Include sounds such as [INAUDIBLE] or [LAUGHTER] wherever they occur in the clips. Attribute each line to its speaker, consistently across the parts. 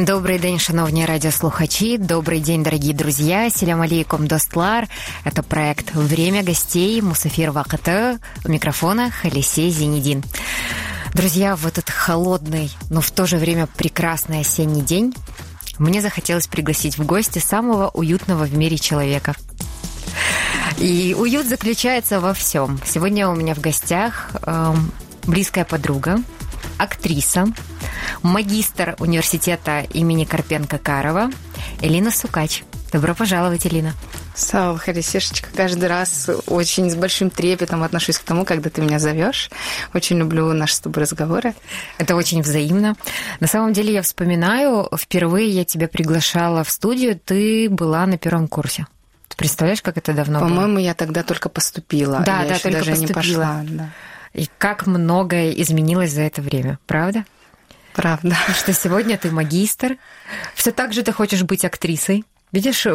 Speaker 1: Добрий день, шановні радиослухачи. Добрый день, дорогие друзья. Селям алейкум, достлар. Это проект «Время гостей». Мусафир Ваката. У микрофона Халисей Зенедин. Друзья, в этот холодный, но в то же время прекрасный осенний день мне захотелось пригласить в гости самого уютного в мире человека. И уют заключается во всем. Сегодня у меня в гостях э, близкая подруга, актриса, магистр университета имени Карпенко-Карова Элина Сукач. Добро пожаловать, Элина.
Speaker 2: Сава, Харисешечка, каждый раз очень с большим трепетом отношусь к тому, когда ты меня зовешь. Очень люблю наши с тобой разговоры.
Speaker 1: Это очень взаимно. На самом деле я вспоминаю, впервые я тебя приглашала в студию, ты была на первом курсе. Ты представляешь, как это давно
Speaker 2: По-моему,
Speaker 1: было?
Speaker 2: По-моему, я тогда только поступила.
Speaker 1: Да,
Speaker 2: я
Speaker 1: да, только
Speaker 2: даже
Speaker 1: поступила.
Speaker 2: не пошла. Да.
Speaker 1: И как многое изменилось за это время, правда?
Speaker 2: Правда.
Speaker 1: Что сегодня ты магистр, все так же ты хочешь быть актрисой. Видишь,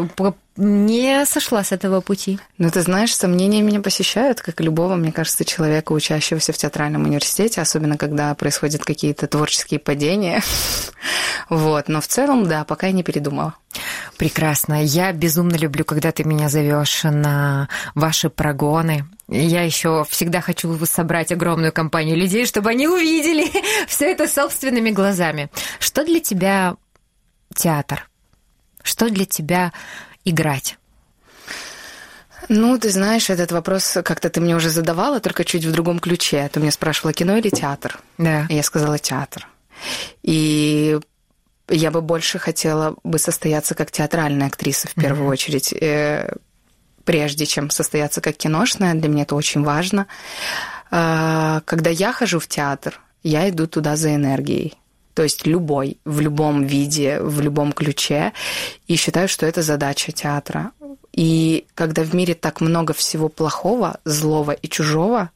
Speaker 1: не сошла с этого пути.
Speaker 2: Ну, ты знаешь, сомнения меня посещают, как и любого, мне кажется, человека, учащегося в театральном университете, особенно когда происходят какие-то творческие падения. [LAUGHS] Вот, но в целом, да, пока я не передумала.
Speaker 1: Прекрасно. Я безумно люблю, когда ты меня зовешь на ваши прогоны. Я еще всегда хочу собрать огромную компанию людей, чтобы они увидели [LAUGHS] все это собственными глазами. Что для тебя театр? Что для тебя играть?
Speaker 2: Ну, ты знаешь, этот вопрос как-то ты мне уже задавала, только чуть в другом ключе. Ты меня спрашивала, кино или театр?
Speaker 1: Да.
Speaker 2: И я сказала театр. И я бы больше хотела бы состояться как театральная актриса в первую mm-hmm. очередь, э, прежде чем состояться как киношная. Для меня это очень важно. Э, когда я хожу в театр, я иду туда за энергией. То есть любой, в любом виде, в любом ключе. И считаю, что это задача театра. И когда в мире так много всего плохого, злого и чужого,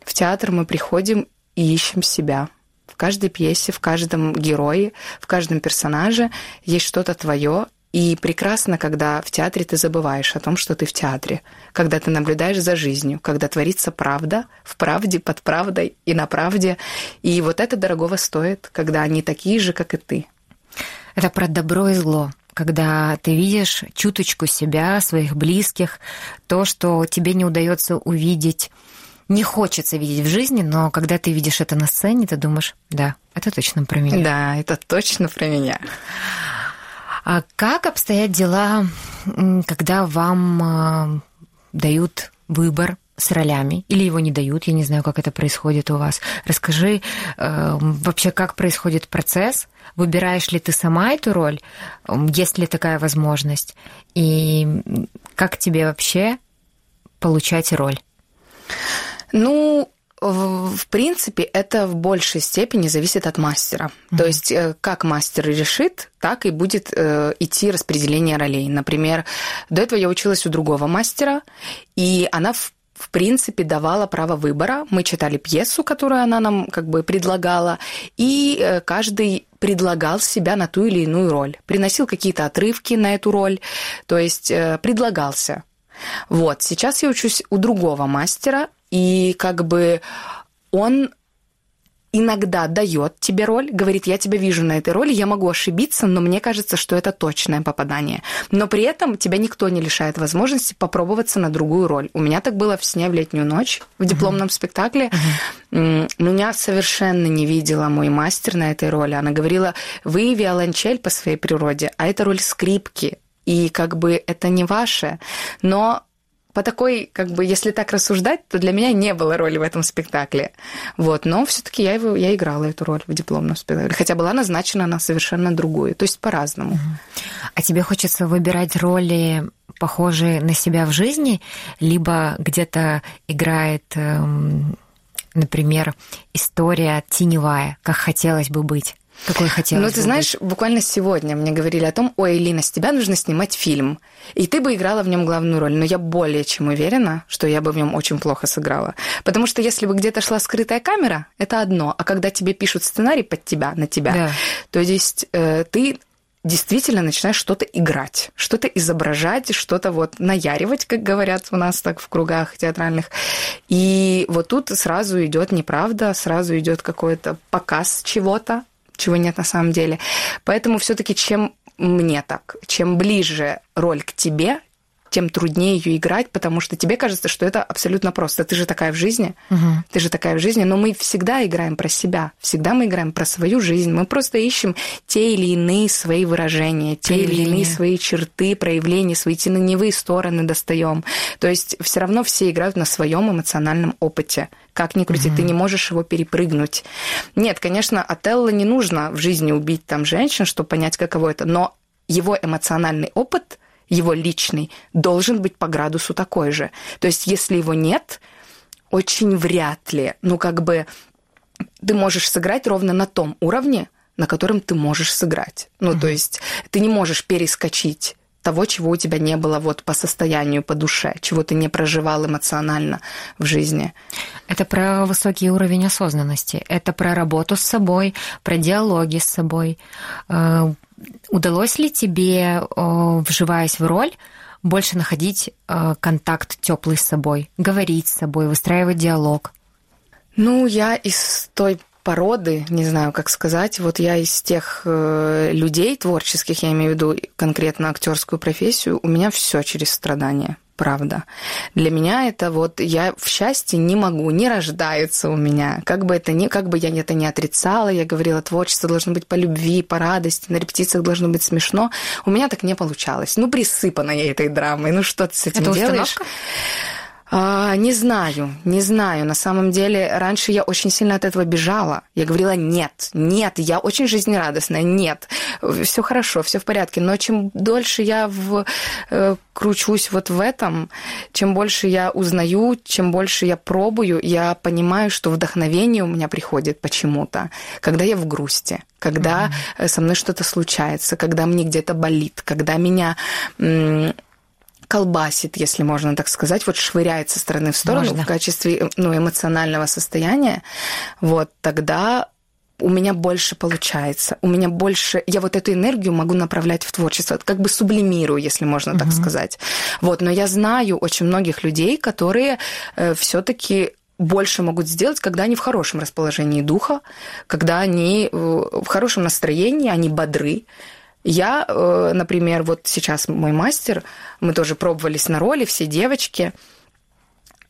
Speaker 2: в театр мы приходим и ищем себя. В каждой пьесе, в каждом герое, в каждом персонаже есть что-то твое, и прекрасно, когда в театре ты забываешь о том, что ты в театре, когда ты наблюдаешь за жизнью, когда творится правда, в правде, под правдой и на правде. И вот это дорогого стоит, когда они такие же, как и ты.
Speaker 1: Это про добро и зло когда ты видишь чуточку себя, своих близких, то, что тебе не удается увидеть, не хочется видеть в жизни, но когда ты видишь это на сцене, ты думаешь, да, это точно про меня.
Speaker 2: Да, это точно про меня.
Speaker 1: А как обстоят дела, когда вам дают выбор с ролями или его не дают? Я не знаю, как это происходит у вас. Расскажи э, вообще, как происходит процесс. Выбираешь ли ты сама эту роль? Есть ли такая возможность? И как тебе вообще получать роль?
Speaker 2: Ну, в принципе, это в большей степени зависит от мастера. Mm-hmm. То есть, э, как мастер решит, так и будет э, идти распределение ролей. Например, до этого я училась у другого мастера, и она в в принципе, давала право выбора. Мы читали пьесу, которую она нам как бы предлагала, и э, каждый предлагал себя на ту или иную роль. Приносил какие-то отрывки на эту роль, то есть предлагался. Вот, сейчас я учусь у другого мастера, и как бы он иногда дает тебе роль, говорит, я тебя вижу на этой роли, я могу ошибиться, но мне кажется, что это точное попадание. Но при этом тебя никто не лишает возможности попробоваться на другую роль. У меня так было в «Сне в летнюю ночь» в дипломном uh-huh. спектакле. Uh-huh. Меня совершенно не видела мой мастер на этой роли. Она говорила, вы виолончель по своей природе, а это роль скрипки. И как бы это не ваше. Но по такой, как бы, если так рассуждать, то для меня не было роли в этом спектакле. Вот, но все-таки я его, я играла эту роль в дипломном спектакле, хотя была назначена на совершенно другую, то есть по-разному.
Speaker 1: А тебе хочется выбирать роли похожие на себя в жизни, либо где-то играет, эм, например, история теневая, как хотелось бы быть? Какой хотелось
Speaker 2: Ну, ты знаешь, быть? буквально сегодня мне говорили о том, ой, Элина, с тебя нужно снимать фильм. И ты бы играла в нем главную роль. Но я более чем уверена, что я бы в нем очень плохо сыграла. Потому что если бы где-то шла скрытая камера, это одно. А когда тебе пишут сценарий под тебя, на тебя, да. то есть э, ты действительно начинаешь что-то играть, что-то изображать, что-то вот наяривать, как говорят у нас так в кругах театральных. И вот тут сразу идет неправда, сразу идет какой-то показ чего-то, чего нет на самом деле. Поэтому все-таки чем мне так, чем ближе роль к тебе, тем труднее ее играть, потому что тебе кажется, что это абсолютно просто. Ты же такая в жизни, угу. ты же такая в жизни, но мы всегда играем про себя, всегда мы играем про свою жизнь. Мы просто ищем те или иные свои выражения, те или иные свои черты, проявления, свои теневые стороны достаем. То есть все равно все играют на своем эмоциональном опыте. Как ни крути, угу. ты не можешь его перепрыгнуть. Нет, конечно, Отелло не нужно в жизни убить там женщин, чтобы понять, каково это, но его эмоциональный опыт – его личный, должен быть по градусу такой же. То есть, если его нет, очень вряд ли, ну, как бы ты можешь сыграть ровно на том уровне, на котором ты можешь сыграть. Ну, mm-hmm. то есть ты не можешь перескочить того, чего у тебя не было вот по состоянию, по душе, чего ты не проживал эмоционально в жизни.
Speaker 1: Это про высокий уровень осознанности, это про работу с собой, про диалоги с собой. Удалось ли тебе, э, вживаясь в роль, больше находить э, контакт теплый с собой, говорить с собой, выстраивать диалог?
Speaker 2: Ну, я из той породы, не знаю, как сказать. Вот я из тех э, людей творческих, я имею в виду конкретно актерскую профессию, у меня все через страдания правда. Для меня это вот я в счастье не могу, не рождается у меня. Как бы это ни, как бы я это не отрицала, я говорила, творчество должно быть по любви, по радости, на репетициях должно быть смешно. У меня так не получалось. Ну, присыпана я этой драмой. Ну, что ты с этим это делаешь? Установка? А, не знаю, не знаю. На самом деле, раньше я очень сильно от этого бежала. Я говорила, нет, нет, я очень жизнерадостная, нет, все хорошо, все в порядке. Но чем дольше я в, э, кручусь вот в этом, чем больше я узнаю, чем больше я пробую, я понимаю, что вдохновение у меня приходит почему-то, когда я в грусти, когда mm-hmm. со мной что-то случается, когда мне где-то болит, когда меня колбасит, если можно так сказать, вот швыряет со стороны в сторону можно. в качестве ну, эмоционального состояния, вот тогда у меня больше получается, у меня больше, я вот эту энергию могу направлять в творчество, как бы сублимирую, если можно угу. так сказать. Вот, но я знаю очень многих людей, которые э, все-таки больше могут сделать, когда они в хорошем расположении духа, когда они э, в хорошем настроении, они бодры, я, э, например, вот сейчас мой мастер, мы тоже пробовались на роли, все девочки,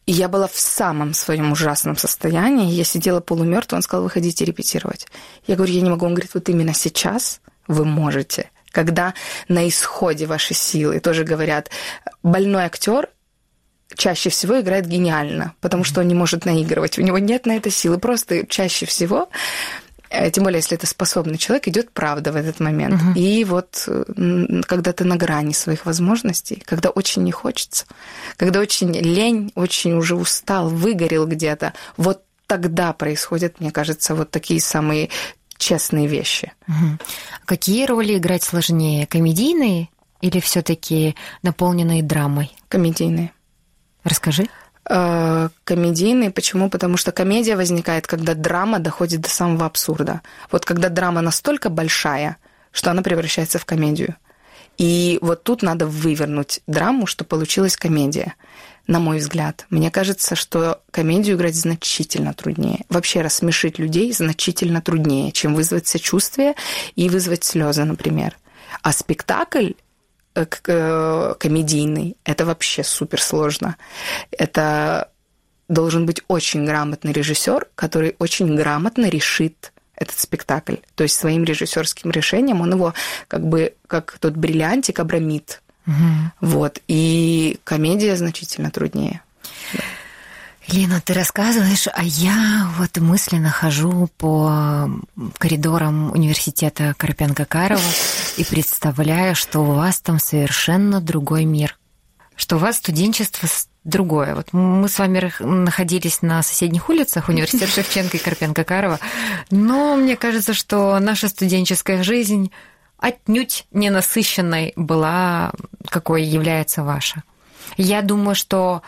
Speaker 2: и я была в самом своем ужасном состоянии. Я сидела полумертвая, он сказал, выходите репетировать. Я говорю, я не могу. Он говорит, вот именно сейчас вы можете. Когда на исходе ваши силы, тоже говорят, больной актер чаще всего играет гениально, потому что он не может наигрывать. У него нет на это силы. Просто чаще всего тем более, если это способный человек, идет правда в этот момент. Угу. И вот когда ты на грани своих возможностей, когда очень не хочется, когда очень лень, очень уже устал, выгорел где-то, вот тогда происходят, мне кажется, вот такие самые честные вещи.
Speaker 1: Угу. Какие роли играть сложнее? Комедийные или все-таки наполненные драмой?
Speaker 2: Комедийные.
Speaker 1: Расскажи.
Speaker 2: Э, комедийный. Почему? Потому что комедия возникает, когда драма доходит до самого абсурда. Вот когда драма настолько большая, что она превращается в комедию. И вот тут надо вывернуть драму, что получилась комедия. На мой взгляд. Мне кажется, что комедию играть значительно труднее. Вообще рассмешить людей значительно труднее, чем вызвать сочувствие и вызвать слезы, например. А спектакль комедийный, это вообще супер сложно. Это должен быть очень грамотный режиссер, который очень грамотно решит этот спектакль. То есть своим режиссерским решением он его как бы как тот бриллиантик обрамит. Угу. Вот. И комедия значительно труднее.
Speaker 1: Лена, ты рассказываешь, а я вот мысленно хожу по коридорам университета Карпенко-Карова и представляю, что у вас там совершенно другой мир, что у вас студенчество другое. Вот мы с вами находились на соседних улицах, университет Шевченко и Карпенко-Карова, но мне кажется, что наша студенческая жизнь отнюдь не насыщенной была, какой является ваша. Я думаю, что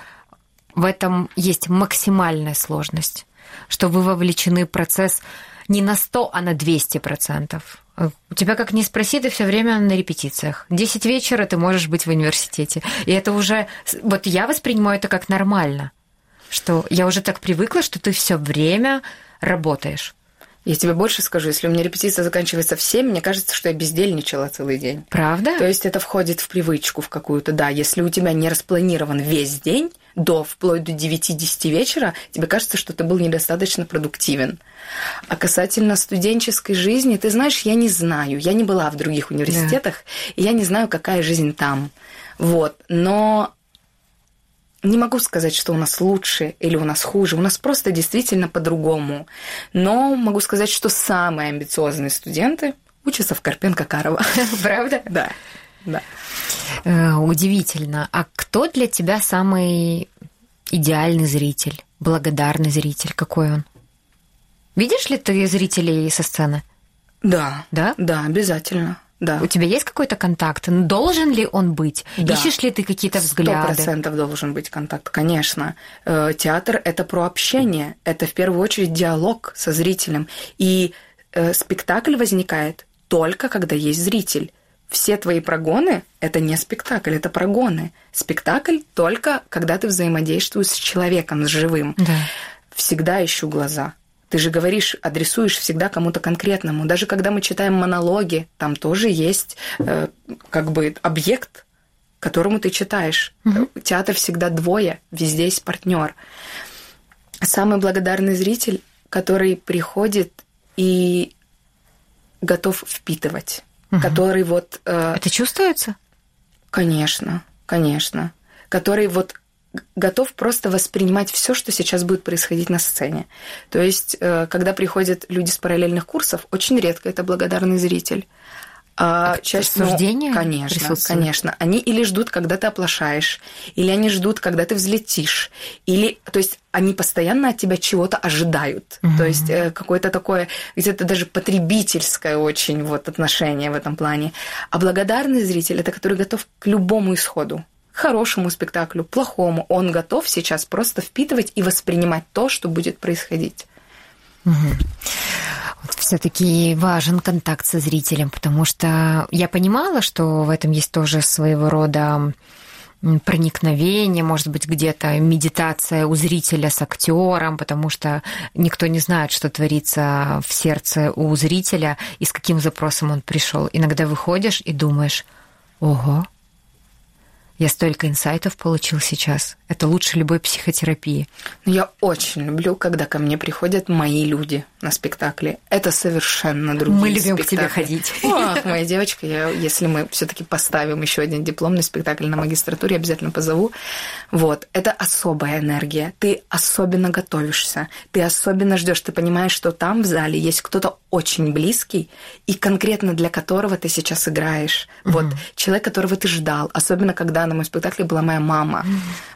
Speaker 1: в этом есть максимальная сложность, что вы вовлечены в процесс не на 100, а на 200 процентов. У тебя как ни спроси, ты все время на репетициях. Десять вечера ты можешь быть в университете. И это уже... Вот я воспринимаю это как нормально. Что я уже так привыкла, что ты все время работаешь.
Speaker 2: Я тебе больше скажу, если у меня репетиция заканчивается в 7, мне кажется, что я бездельничала целый день.
Speaker 1: Правда?
Speaker 2: То есть это входит в привычку в какую-то, да. Если у тебя не распланирован весь день, до, вплоть до 9-10 вечера, тебе кажется, что ты был недостаточно продуктивен. А касательно студенческой жизни, ты знаешь, я не знаю. Я не была в других университетах, да. и я не знаю, какая жизнь там. Вот. Но не могу сказать, что у нас лучше или у нас хуже. У нас просто действительно по-другому. Но могу сказать, что самые амбициозные студенты учатся в Карпенко-Карово. [LAUGHS]
Speaker 1: Правда?
Speaker 2: Да. Да.
Speaker 1: Э, удивительно. А кто для тебя самый идеальный зритель, благодарный зритель? Какой он? Видишь ли ты зрителей со сцены?
Speaker 2: Да.
Speaker 1: Да?
Speaker 2: Да, обязательно. Да.
Speaker 1: У тебя есть какой-то контакт? Должен ли он быть?
Speaker 2: Да.
Speaker 1: Ищешь ли ты какие-то взгляды?
Speaker 2: Сто процентов должен быть контакт, конечно. Э, театр – это про общение, это в первую очередь диалог со зрителем. И э, спектакль возникает только когда есть зритель. Все твои прогоны – это не спектакль, это прогоны. Спектакль только когда ты взаимодействуешь с человеком, с живым.
Speaker 1: Да.
Speaker 2: Всегда ищу глаза – ты же говоришь, адресуешь всегда кому-то конкретному. Даже когда мы читаем монологи, там тоже есть э, как бы объект, которому ты читаешь. Угу. Театр всегда двое, везде есть партнер. Самый благодарный зритель, который приходит и готов впитывать, угу. который вот.
Speaker 1: Э, Это чувствуется?
Speaker 2: Конечно, конечно. Который вот готов просто воспринимать все, что сейчас будет происходить на сцене. То есть, э, когда приходят люди с параллельных курсов, очень редко это благодарный зритель.
Speaker 1: А, а часть суждения,
Speaker 2: ну, конечно, конечно. Они или ждут, когда ты оплошаешь, или они ждут, когда ты взлетишь, или, то есть, они постоянно от тебя чего-то ожидают. Угу. То есть э, какое-то такое, где-то даже потребительское очень вот отношение в этом плане. А благодарный зритель это который готов к любому исходу хорошему спектаклю, плохому, он готов сейчас просто впитывать и воспринимать то, что будет происходить.
Speaker 1: Угу. Вот все-таки важен контакт со зрителем, потому что я понимала, что в этом есть тоже своего рода проникновение, может быть, где-то медитация у зрителя с актером, потому что никто не знает, что творится в сердце у зрителя и с каким запросом он пришел. Иногда выходишь и думаешь, ого, я столько инсайтов получил сейчас. Это лучше любой психотерапии.
Speaker 2: Ну, я очень люблю, когда ко мне приходят мои люди на спектакли. Это совершенно другие
Speaker 1: Мы любим
Speaker 2: спектакли.
Speaker 1: к тебе ходить.
Speaker 2: Ох, моя девочка, я, если мы все-таки поставим еще один дипломный спектакль на магистратуре, обязательно позову. Вот, это особая энергия. Ты особенно готовишься, ты особенно ждешь, ты понимаешь, что там в зале есть кто-то очень близкий и конкретно для которого ты сейчас играешь. Угу. Вот человек, которого ты ждал, особенно когда на моем спектакле была моя мама,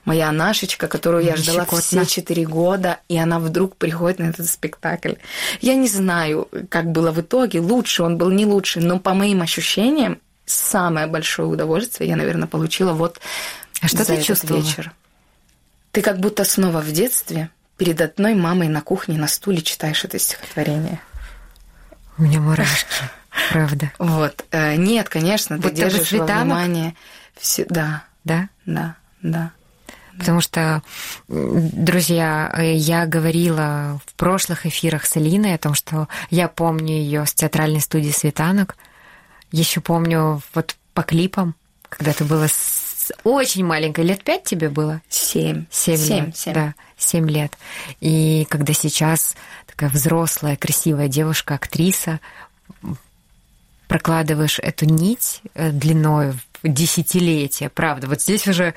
Speaker 2: моя Нашечка, которую я ждала все четыре года, и она вдруг приходит на этот спектакль. Я не знаю, как было в итоге, лучше он был, не лучше, но по моим ощущениям, самое большое удовольствие я, наверное, получила вот
Speaker 1: а что
Speaker 2: за
Speaker 1: ты чувствовала?
Speaker 2: вечер. Ты как будто снова в детстве перед одной мамой на кухне на стуле читаешь это стихотворение.
Speaker 1: У меня мурашки, [LAUGHS] правда.
Speaker 2: Вот. Э, нет, конечно, ты держишь внимание да.
Speaker 1: Да?
Speaker 2: Да, да.
Speaker 1: Потому что, друзья, я говорила в прошлых эфирах с Алиной о том, что я помню ее с театральной студии «Светанок». Еще помню вот по клипам, когда ты была с... очень маленькой. Лет пять тебе было?
Speaker 2: Семь.
Speaker 1: Семь, семь лет. Семь. Да, семь лет. И когда сейчас такая взрослая, красивая девушка, актриса, прокладываешь эту нить э, длиной десятилетия, правда. Вот здесь уже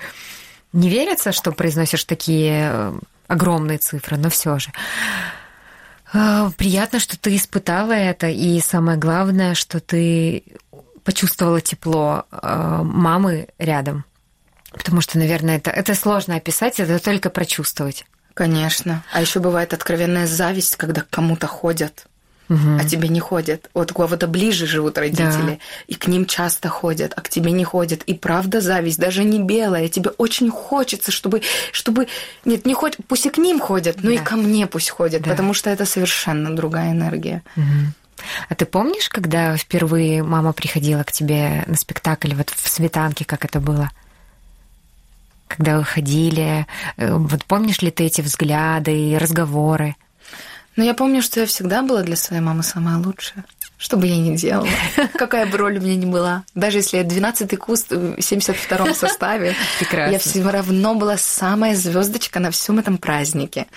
Speaker 1: не верится, что произносишь такие э, огромные цифры, но все же. Э, приятно, что ты испытала это, и самое главное, что ты почувствовала тепло мамы рядом. Потому что, наверное, это, это сложно описать, это только прочувствовать.
Speaker 2: Конечно. А еще бывает откровенная зависть, когда к кому-то ходят угу. а тебе не ходят. Вот у кого-то ближе живут родители, да. и к ним часто ходят, а к тебе не ходят. И правда зависть, даже не белая. Тебе очень хочется, чтобы, чтобы... Нет, не хоть... Пусть и к ним ходят, но да. и ко мне пусть ходят, да. потому что это совершенно другая энергия.
Speaker 1: Угу. А ты помнишь, когда впервые мама приходила к тебе на спектакль, вот в Светанке, как это было? Когда вы ходили, э, вот помнишь ли ты эти взгляды и разговоры?
Speaker 2: Но я помню, что я всегда была для своей мамы самая лучшая. Что бы я ни делала, [LAUGHS] какая бы роль у меня ни была. Даже если я 12-й куст в 72-м [LAUGHS] составе, я все равно была самая звездочка на всем этом празднике.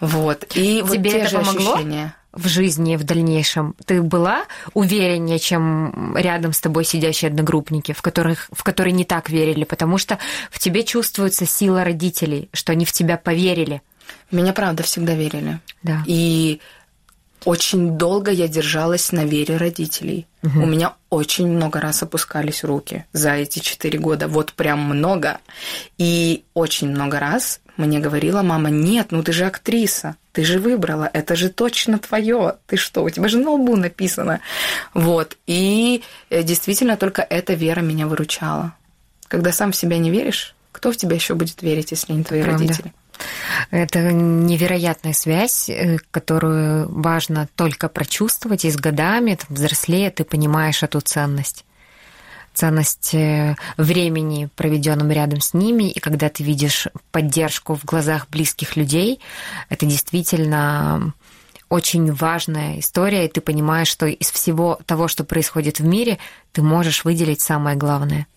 Speaker 2: Вот. И
Speaker 1: Тебе
Speaker 2: вот
Speaker 1: это помогло? Ощущения в жизни в дальнейшем? Ты была увереннее, чем рядом с тобой сидящие одногруппники, в, которых, в которые не так верили? Потому что в тебе чувствуется сила родителей, что они в тебя поверили.
Speaker 2: Меня, правда, всегда верили.
Speaker 1: Да.
Speaker 2: И очень долго я держалась на вере родителей. Угу. У меня очень много раз опускались руки за эти четыре года. Вот прям много. И очень много раз мне говорила мама, нет, ну ты же актриса, ты же выбрала, это же точно твое. Ты что, у тебя же на лбу написано. Вот. И э, действительно только эта вера меня выручала. Когда сам в себя не веришь, кто в тебя еще будет верить, если не твои Правда. родители?
Speaker 1: Это невероятная связь, э, которую важно только прочувствовать, и с годами, там, взрослее, ты понимаешь эту ценность ценность э, времени, проведенным рядом с ними, и когда ты видишь поддержку в глазах близких людей, это действительно очень важная история, и ты понимаешь, что из всего того, что происходит в мире, ты можешь выделить самое главное –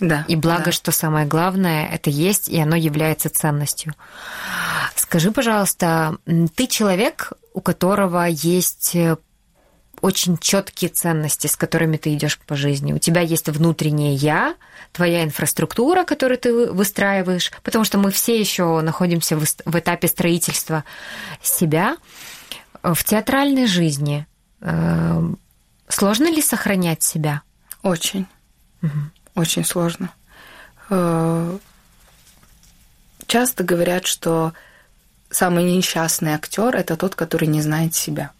Speaker 2: да.
Speaker 1: И благо,
Speaker 2: да.
Speaker 1: что самое главное это есть, и оно является ценностью. Скажи, пожалуйста, ты человек, у которого есть э, очень четкие ценности, с которыми ты идешь по жизни. У тебя есть внутреннее я, твоя инфраструктура, которую ты выстраиваешь, потому что мы все еще находимся в этапе строительства себя. В театральной жизни э, сложно ли сохранять себя?
Speaker 2: Очень. Угу. Очень сложно. Э, часто говорят, что самый несчастный актер это тот, который не знает себя.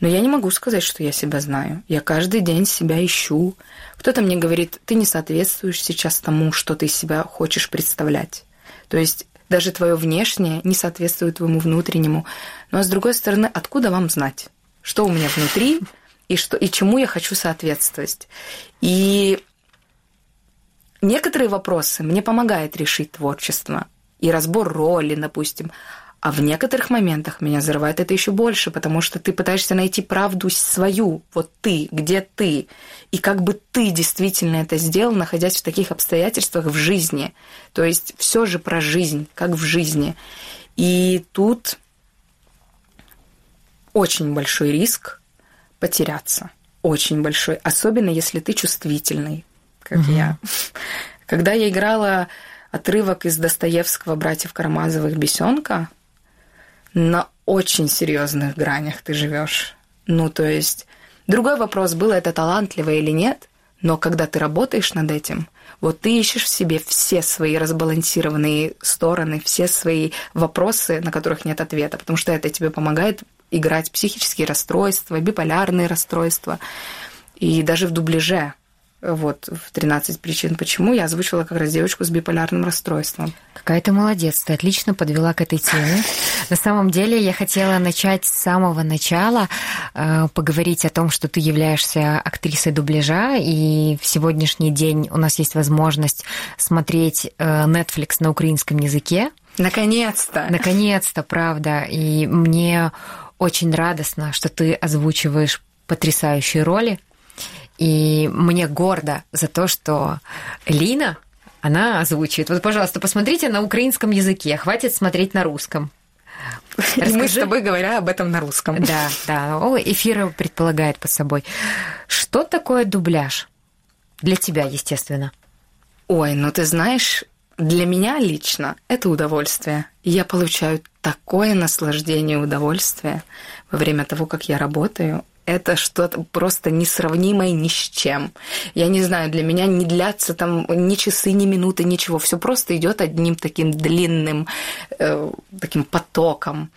Speaker 2: Но я не могу сказать, что я себя знаю. Я каждый день себя ищу. Кто-то мне говорит, ты не соответствуешь сейчас тому, что ты себя хочешь представлять. То есть даже твое внешнее не соответствует твоему внутреннему. Но с другой стороны, откуда вам знать, что у меня внутри и, что, и чему я хочу соответствовать? И Некоторые вопросы мне помогает решить творчество и разбор роли, допустим. А в некоторых моментах меня взрывает это еще больше, потому что ты пытаешься найти правду свою, вот ты, где ты, и как бы ты действительно это сделал, находясь в таких обстоятельствах в жизни. То есть все же про жизнь, как в жизни. И тут очень большой риск потеряться. Очень большой. Особенно если ты чувствительный, как угу. я. Когда я играла отрывок из Достоевского «Братьев Карамазовых. Бесенка», на очень серьезных гранях ты живешь. Ну, то есть, другой вопрос, было это талантливо или нет, но когда ты работаешь над этим, вот ты ищешь в себе все свои разбалансированные стороны, все свои вопросы, на которых нет ответа, потому что это тебе помогает играть психические расстройства, биполярные расстройства. И даже в дубляже вот, в 13 причин почему я озвучила как раз девочку с биполярным расстройством.
Speaker 1: Какая ты молодец, ты отлично подвела к этой теме. На самом деле я хотела начать с самого начала, э, поговорить о том, что ты являешься актрисой дубляжа, и в сегодняшний день у нас есть возможность смотреть э, Netflix на украинском языке.
Speaker 2: Наконец-то!
Speaker 1: Наконец-то, правда. И мне очень радостно, что ты озвучиваешь потрясающие роли. И мне гордо за то, что Лина, она озвучивает. Вот, пожалуйста, посмотрите на украинском языке, хватит смотреть на русском.
Speaker 2: Расскажи. И мы с тобой говоря об этом на русском.
Speaker 1: Да, да. О, эфир предполагает под собой. Что такое дубляж? Для тебя, естественно.
Speaker 2: Ой, ну ты знаешь, для меня лично это удовольствие. Я получаю такое наслаждение и удовольствие во время того, как я работаю это что-то просто несравнимое ни с чем. Я не знаю, для меня не длятся там ни часы, ни минуты, ничего. Все просто идет одним таким длинным э, таким потоком.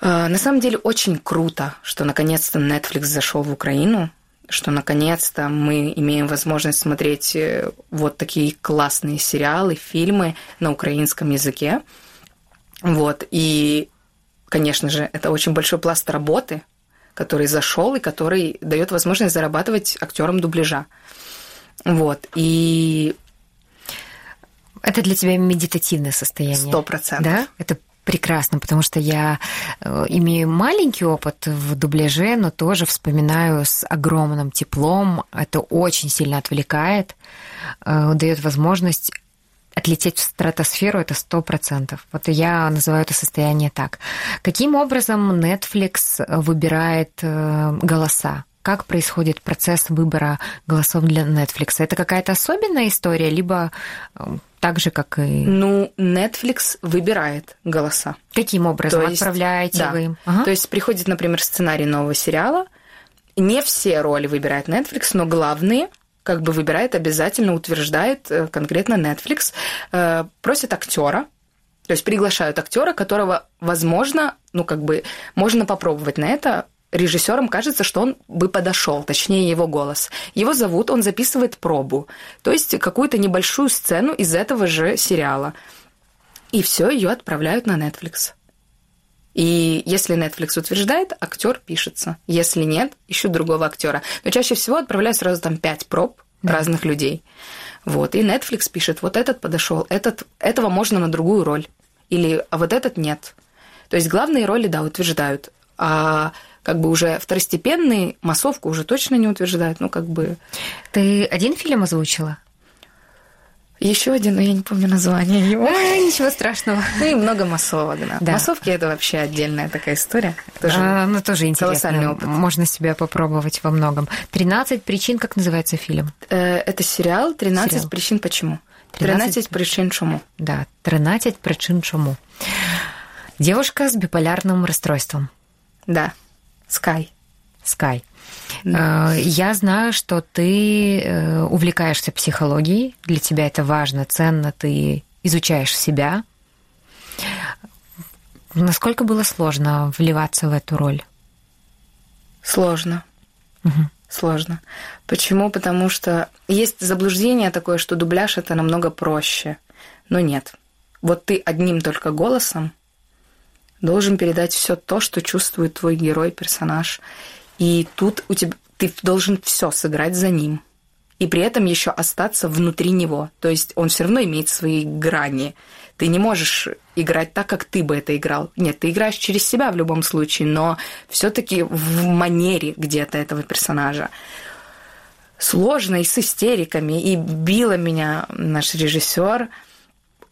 Speaker 2: Э, на самом деле очень круто, что наконец-то Netflix зашел в Украину, что наконец-то мы имеем возможность смотреть э, вот такие классные сериалы, фильмы на украинском языке. Вот, и, конечно же, это очень большой пласт работы, который зашел и который дает возможность зарабатывать актерам дубляжа. Вот. И
Speaker 1: это для тебя медитативное состояние.
Speaker 2: Сто процентов.
Speaker 1: Да? Это Прекрасно, потому что я э, имею маленький опыт в дубляже, но тоже вспоминаю с огромным теплом. Это очень сильно отвлекает, э, дает возможность отлететь в стратосферу это сто процентов. Вот я называю это состояние так. Каким образом Netflix выбирает э, голоса? Как происходит процесс выбора голосов для Netflix? Это какая-то особенная история, либо так же, как и...
Speaker 2: Ну, Netflix выбирает голоса.
Speaker 1: Каким образом То есть, отправляете да. вы им?
Speaker 2: Ага. То есть приходит, например, сценарий нового сериала. Не все роли выбирает Netflix, но главные как бы выбирает обязательно, утверждает э, конкретно Netflix, э, просит актера, то есть приглашают актера, которого, возможно, ну как бы можно попробовать на это, режиссерам кажется, что он бы подошел, точнее его голос. Его зовут, он записывает пробу, то есть какую-то небольшую сцену из этого же сериала. И все ее отправляют на Netflix. И если Netflix утверждает, актер пишется. Если нет, ищут другого актера. Но чаще всего отправляют сразу там пять проб да. разных людей. Вот. И Netflix пишет, вот этот подошел, этот, этого можно на другую роль. Или, а вот этот нет. То есть главные роли, да, утверждают. А как бы уже второстепенные массовку уже точно не утверждают. Ну, как бы...
Speaker 1: Ты один фильм озвучила?
Speaker 2: Еще один, но я не помню название его.
Speaker 1: А, ничего страшного.
Speaker 2: Ну и много массовок, да. да. Массовки это вообще отдельная такая история.
Speaker 1: Тоже а, ну, тоже интересно. Колоссальный опыт. Можно себя попробовать во многом. «13 причин», как называется фильм?
Speaker 2: Э, это сериал «13 сериал. причин почему». 13, 13 причин чему.
Speaker 1: Да, 13 причин чему. Девушка с биполярным расстройством.
Speaker 2: Да. Скай.
Speaker 1: Скай. Да. Э, я знаю, что ты э, увлекаешься психологией, для тебя это важно, ценно, ты изучаешь себя. Насколько было сложно вливаться в эту роль?
Speaker 2: Сложно. Угу. Сложно. Почему? Потому что есть заблуждение такое, что дубляж это намного проще. Но нет. Вот ты одним только голосом должен передать все то, что чувствует твой герой, персонаж. И тут у тебя ты должен все сыграть за ним. И при этом еще остаться внутри него. То есть он все равно имеет свои грани. Ты не можешь играть так, как ты бы это играл. Нет, ты играешь через себя в любом случае, но все-таки в манере где-то этого персонажа. Сложно и с истериками, и била меня наш режиссер.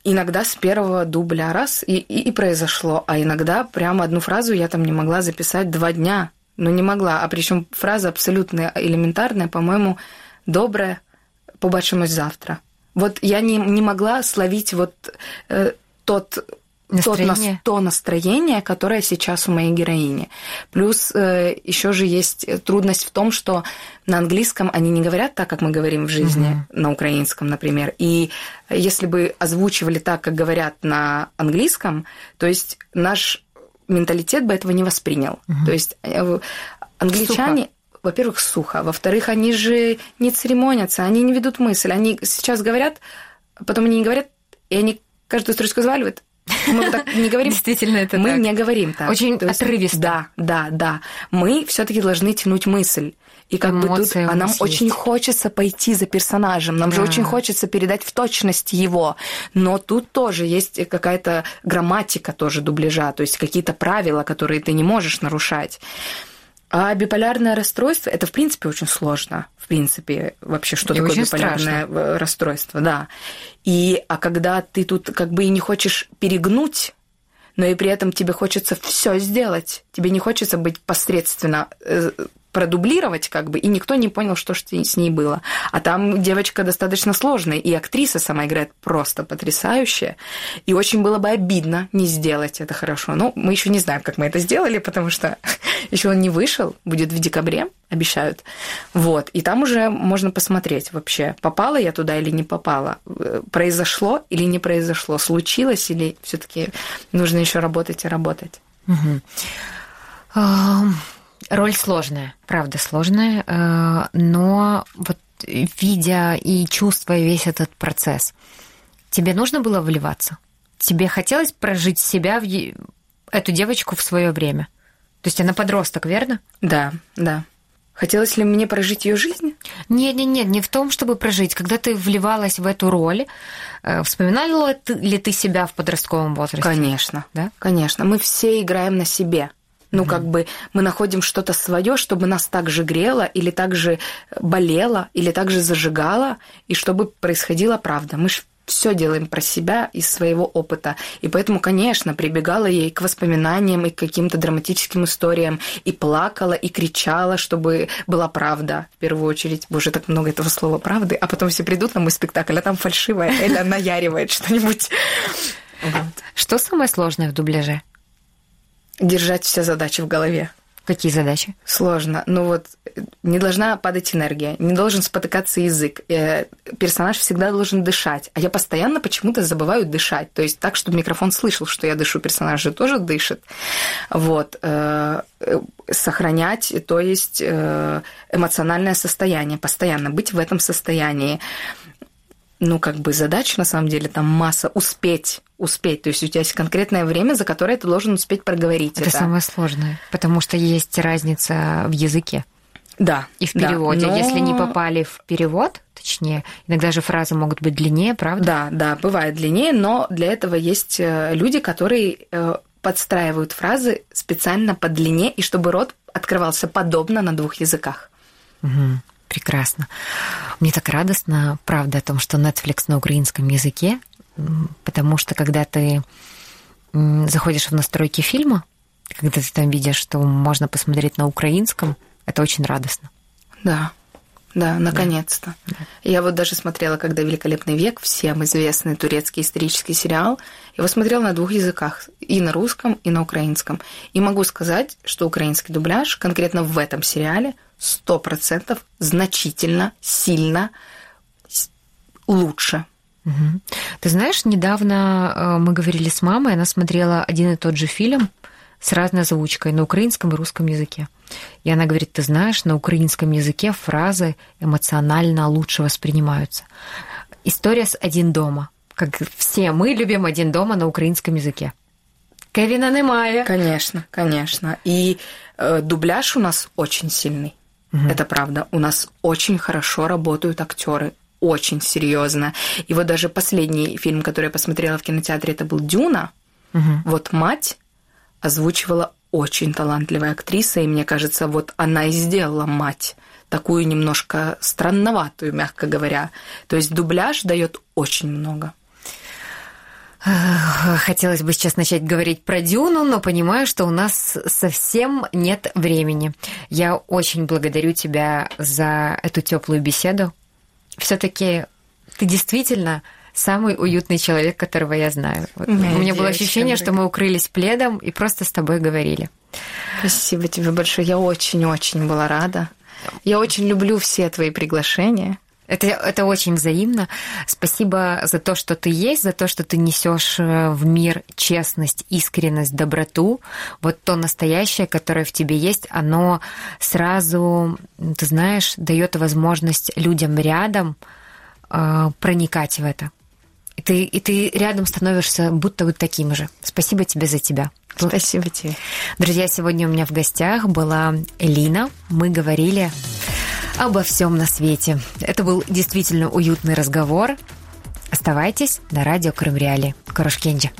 Speaker 2: Иногда с первого дубля раз и, и, и произошло, а иногда прямо одну фразу я там не могла записать два дня но не могла. А причем фраза абсолютно элементарная, по-моему, добрая, побачимось завтра. Вот я не, не могла словить вот э, тот настроение. Тот, то настроение, которое сейчас у моей героини. Плюс э, еще же есть трудность в том, что на английском они не говорят так, как мы говорим в жизни, угу. на украинском, например. И если бы озвучивали так, как говорят на английском, то есть наш менталитет бы этого не воспринял. Угу. То есть э, англичане... Сухо. Во-первых, сухо. Во-вторых, они же не церемонятся, они не ведут мысль. Они сейчас говорят, потом они не говорят, и они каждую строчку заваливают. Мы так не говорим. [LAUGHS]
Speaker 1: Действительно, это
Speaker 2: Мы
Speaker 1: так.
Speaker 2: не говорим так.
Speaker 1: Очень То есть, отрывисто.
Speaker 2: Да, да, да. Мы все таки должны тянуть мысль. И как Эмоции бы тут, а нам есть. очень хочется пойти за персонажем, нам да. же очень хочется передать в точность его, но тут тоже есть какая-то грамматика тоже дубляжа, то есть какие-то правила, которые ты не можешь нарушать. А биполярное расстройство это в принципе очень сложно, в принципе вообще что и такое биполярное страшно. расстройство, да. И а когда ты тут как бы и не хочешь перегнуть но и при этом тебе хочется все сделать. Тебе не хочется быть посредственно э, продублировать как бы, и никто не понял, что с ней было. А там девочка достаточно сложная, и актриса сама играет просто потрясающе. И очень было бы обидно не сделать это хорошо. Ну, мы еще не знаем, как мы это сделали, потому что [LAUGHS] еще он не вышел, будет в декабре, обещают. Вот, и там уже можно посмотреть вообще, попала я туда или не попала, произошло или не произошло, случилось или все-таки нужно еще работать и работать.
Speaker 1: Угу. Роль сложная, правда сложная, э, но вот видя и чувствуя весь этот процесс, тебе нужно было вливаться? Тебе хотелось прожить себя, в эту девочку в свое время? То есть она подросток, верно?
Speaker 2: Да, да. Хотелось ли мне прожить ее жизнь?
Speaker 1: Нет, нет, нет, не в том, чтобы прожить. Когда ты вливалась в эту роль, э, вспоминала ли ты себя в подростковом возрасте?
Speaker 2: Конечно, да? Конечно. Мы все играем на себе. Ну, как бы мы находим что-то свое, чтобы нас так же грело, или так же болело, или так же зажигало, и чтобы происходила правда. Мы же все делаем про себя из своего опыта. И поэтому, конечно, прибегала я и к воспоминаниям, и к каким-то драматическим историям, и плакала, и кричала, чтобы была правда, в первую очередь. Боже, так много этого слова правды. А потом все придут на мой спектакль, а там фальшивая Эля [LAUGHS] наяривает что-нибудь.
Speaker 1: Что самое сложное в дубляже?
Speaker 2: Держать все задачи в голове.
Speaker 1: Какие задачи?
Speaker 2: Сложно. Ну вот не должна падать энергия, не должен спотыкаться язык. Э, персонаж всегда должен дышать. А я постоянно почему-то забываю дышать. То есть так, чтобы микрофон слышал, что я дышу, персонаж же тоже дышит. Вот. Э, э, сохранять, то есть эмоциональное состояние, постоянно быть в этом состоянии ну, как бы задач, на самом деле, там масса успеть, успеть. То есть у тебя есть конкретное время, за которое ты должен успеть проговорить это.
Speaker 1: Это самое сложное, потому что есть разница в языке.
Speaker 2: Да.
Speaker 1: И в переводе.
Speaker 2: Да, но...
Speaker 1: Если не попали в перевод, точнее, иногда же фразы могут быть длиннее, правда?
Speaker 2: Да, да, бывает длиннее, но для этого есть э, люди, которые э, подстраивают фразы специально по длине, и чтобы рот открывался подобно на двух языках.
Speaker 1: Угу. Прекрасно. Мне так радостно, правда, о том, что Netflix на украинском языке, потому что когда ты заходишь в настройки фильма, когда ты там видишь, что можно посмотреть на украинском, это очень радостно.
Speaker 2: Да, да, наконец-то. Да. Я вот даже смотрела, когда «Великолепный век», всем известный турецкий исторический сериал, его смотрела на двух языках, и на русском, и на украинском. И могу сказать, что украинский дубляж конкретно в этом сериале сто процентов значительно, сильно лучше.
Speaker 1: Угу. Ты знаешь, недавно э, мы говорили с мамой, она смотрела один и тот же фильм с разной озвучкой на украинском и русском языке. И она говорит, ты знаешь, на украинском языке фразы эмоционально лучше воспринимаются. История с «Один дома». Как все мы любим «Один дома» на украинском языке. Кевина немає.
Speaker 2: Конечно, конечно. И э, дубляж у нас очень сильный. Угу. Это правда. У нас очень хорошо работают актеры, очень серьезно. И вот даже последний фильм, который я посмотрела в кинотеатре, это был Дюна. Угу. Вот мать озвучивала очень талантливая актриса, и мне кажется, вот она и сделала мать такую немножко странноватую, мягко говоря. То есть дубляж дает очень много.
Speaker 1: Хотелось бы сейчас начать говорить про Дюну, но понимаю, что у нас совсем нет времени. Я очень благодарю тебя за эту теплую беседу. Все-таки ты действительно самый уютный человек, которого я знаю. Вот у меня было ощущение, что мы укрылись пледом и просто с тобой говорили.
Speaker 2: Спасибо тебе большое. Я очень-очень была рада. Я очень люблю все твои приглашения.
Speaker 1: Это, это очень взаимно. Спасибо за то, что ты есть, за то, что ты несешь э, в мир честность, искренность, доброту. Вот то настоящее, которое в тебе есть, оно сразу, ты знаешь, дает возможность людям рядом э, проникать в это. И ты, и ты рядом становишься будто вот таким же. Спасибо тебе за тебя.
Speaker 2: Спасибо тебе.
Speaker 1: Друзья, сегодня у меня в гостях была Элина. Мы говорили обо всем на свете. Это был действительно уютный разговор. Оставайтесь на радио Крым Реали. Корошкенджи.